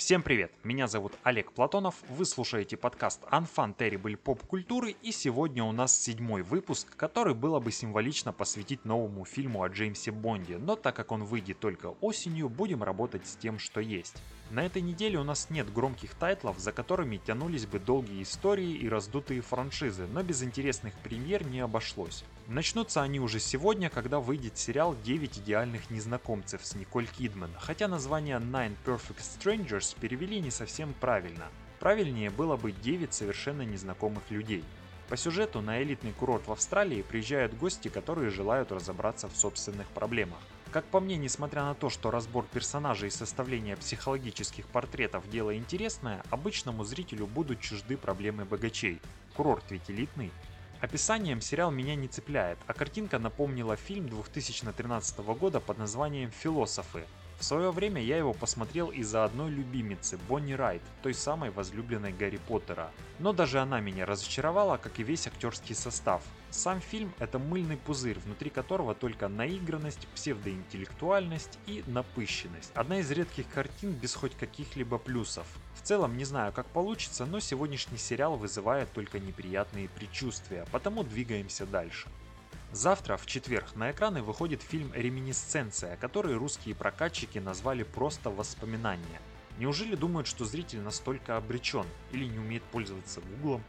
Всем привет! Меня зовут Олег Платонов, вы слушаете подкаст Unfun Terrible Pop культуры и сегодня у нас седьмой выпуск, который было бы символично посвятить новому фильму о Джеймсе Бонде, но так как он выйдет только осенью, будем работать с тем, что есть. На этой неделе у нас нет громких тайтлов, за которыми тянулись бы долгие истории и раздутые франшизы, но без интересных премьер не обошлось. Начнутся они уже сегодня, когда выйдет сериал «9 идеальных незнакомцев» с Николь Кидман, хотя название Nine Perfect Strangers перевели не совсем правильно. Правильнее было бы «9 совершенно незнакомых людей». По сюжету на элитный курорт в Австралии приезжают гости, которые желают разобраться в собственных проблемах. Как по мне, несмотря на то, что разбор персонажей и составление психологических портретов дело интересное, обычному зрителю будут чужды проблемы богачей. Курорт ведь элитный. Описанием сериал меня не цепляет, а картинка напомнила фильм 2013 года под названием «Философы», в свое время я его посмотрел из-за одной любимицы, Бонни Райт, той самой возлюбленной Гарри Поттера. Но даже она меня разочаровала, как и весь актерский состав. Сам фильм – это мыльный пузырь, внутри которого только наигранность, псевдоинтеллектуальность и напыщенность. Одна из редких картин без хоть каких-либо плюсов. В целом не знаю, как получится, но сегодняшний сериал вызывает только неприятные предчувствия, потому двигаемся дальше. Завтра, в четверг, на экраны выходит фильм «Реминисценция», который русские прокатчики назвали просто «Воспоминания». Неужели думают, что зритель настолько обречен или не умеет пользоваться гуглом?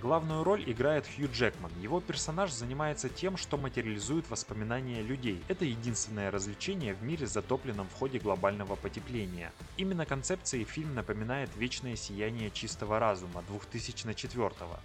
Главную роль играет Хью Джекман. Его персонаж занимается тем, что материализует воспоминания людей. Это единственное развлечение в мире, затопленном в ходе глобального потепления. Именно концепцией фильм напоминает «Вечное сияние чистого разума» 2004 -го.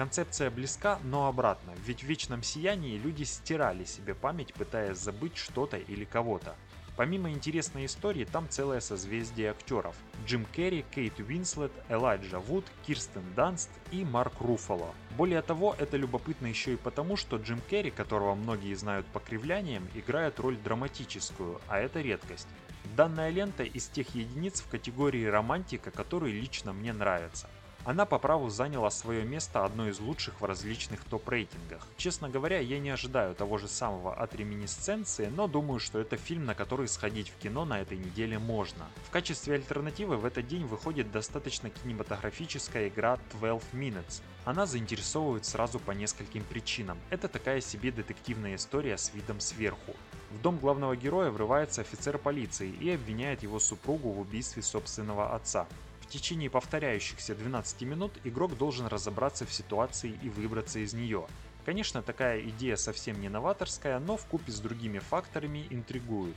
Концепция близка, но обратно, ведь в вечном сиянии люди стирали себе память, пытаясь забыть что-то или кого-то. Помимо интересной истории, там целое созвездие актеров. Джим Керри, Кейт Уинслет, Элайджа Вуд, Кирстен Данст и Марк Руфало. Более того, это любопытно еще и потому, что Джим Керри, которого многие знают по кривляниям, играет роль драматическую, а это редкость. Данная лента из тех единиц в категории романтика, которые лично мне нравятся. Она по праву заняла свое место одной из лучших в различных топ-рейтингах. Честно говоря, я не ожидаю того же самого от реминисценции, но думаю, что это фильм, на который сходить в кино на этой неделе можно. В качестве альтернативы в этот день выходит достаточно кинематографическая игра 12 Minutes. Она заинтересовывает сразу по нескольким причинам. Это такая себе детективная история с видом сверху. В дом главного героя врывается офицер полиции и обвиняет его супругу в убийстве собственного отца. Течение повторяющихся 12 минут игрок должен разобраться в ситуации и выбраться из нее. Конечно, такая идея совсем не новаторская, но в купе с другими факторами интригует.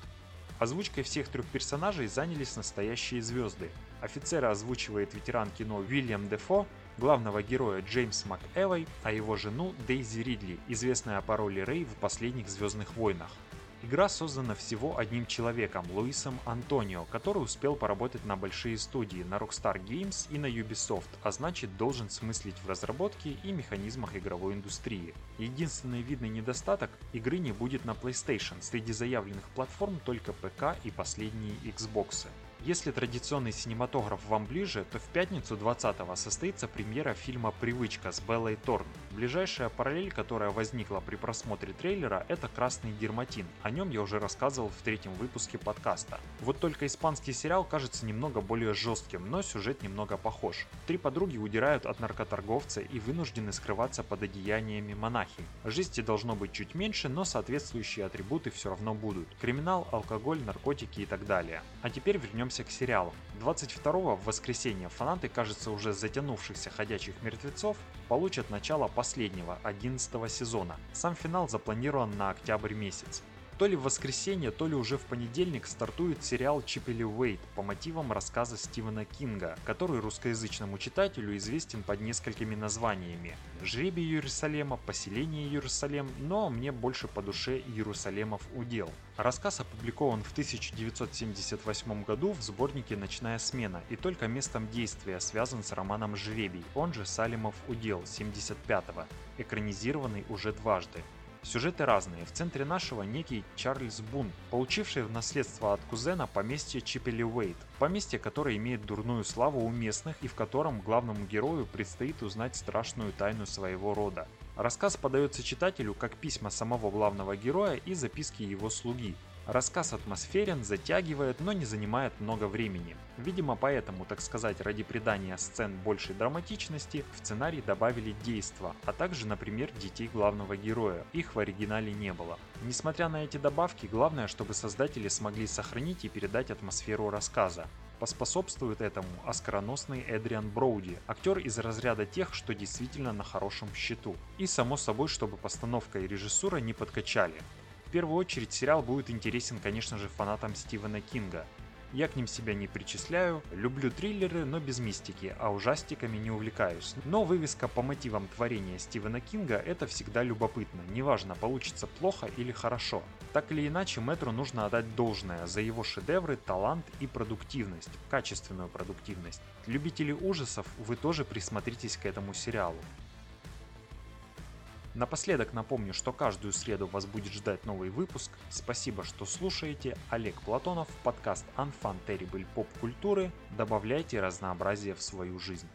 Озвучкой всех трех персонажей занялись настоящие звезды. Офицера озвучивает ветеран кино Уильям Дефо, главного героя Джеймс МакЭвой, а его жену Дейзи Ридли, известная по роли Рэй в последних «Звездных войнах». Игра создана всего одним человеком, Луисом Антонио, который успел поработать на большие студии, на Rockstar Games и на Ubisoft, а значит должен смыслить в разработке и механизмах игровой индустрии. Единственный видный недостаток – игры не будет на PlayStation, среди заявленных платформ только ПК и последние Xbox. Если традиционный синематограф вам ближе, то в пятницу 20-го состоится премьера фильма «Привычка» с Беллой Торн. Ближайшая параллель, которая возникла при просмотре трейлера, это «Красный дерматин». О нем я уже рассказывал в третьем выпуске подкаста. Вот только испанский сериал кажется немного более жестким, но сюжет немного похож. Три подруги удирают от наркоторговца и вынуждены скрываться под одеяниями монахинь. Жести должно быть чуть меньше, но соответствующие атрибуты все равно будут. Криминал, алкоголь, наркотики и так далее. А теперь вернемся к сериалу. 22 в воскресенье фанаты, кажется, уже затянувшихся «Ходячих мертвецов» получат начало последнего, 11 сезона. Сам финал запланирован на октябрь месяц. То ли в воскресенье, то ли уже в понедельник стартует сериал Чиппели Уэйт по мотивам рассказа Стивена Кинга, который русскоязычному читателю известен под несколькими названиями. «Жребий Иерусалема», «Поселение Иерусалем», но мне больше по душе Иерусалемов удел. Рассказ опубликован в 1978 году в сборнике «Ночная смена» и только местом действия связан с романом «Жребий», он же «Салимов удел» 75-го, экранизированный уже дважды. Сюжеты разные. В центре нашего некий Чарльз Бун, получивший в наследство от кузена поместье Чиппели Уэйт. Поместье, которое имеет дурную славу у местных и в котором главному герою предстоит узнать страшную тайну своего рода. Рассказ подается читателю как письма самого главного героя и записки его слуги. Рассказ атмосферен, затягивает, но не занимает много времени. Видимо, поэтому, так сказать, ради придания сцен большей драматичности, в сценарий добавили действа, а также, например, детей главного героя. Их в оригинале не было. Несмотря на эти добавки, главное, чтобы создатели смогли сохранить и передать атмосферу рассказа. Поспособствует этому оскароносный Эдриан Броуди, актер из разряда тех, что действительно на хорошем счету. И само собой, чтобы постановка и режиссура не подкачали первую очередь сериал будет интересен, конечно же, фанатам Стивена Кинга. Я к ним себя не причисляю, люблю триллеры, но без мистики, а ужастиками не увлекаюсь. Но вывеска по мотивам творения Стивена Кинга – это всегда любопытно, неважно, получится плохо или хорошо. Так или иначе, Мэтру нужно отдать должное за его шедевры, талант и продуктивность, качественную продуктивность. Любители ужасов, вы тоже присмотритесь к этому сериалу. Напоследок напомню, что каждую среду вас будет ждать новый выпуск. Спасибо, что слушаете. Олег Платонов, подкаст Unfun Terrible Поп Культуры. Добавляйте разнообразие в свою жизнь.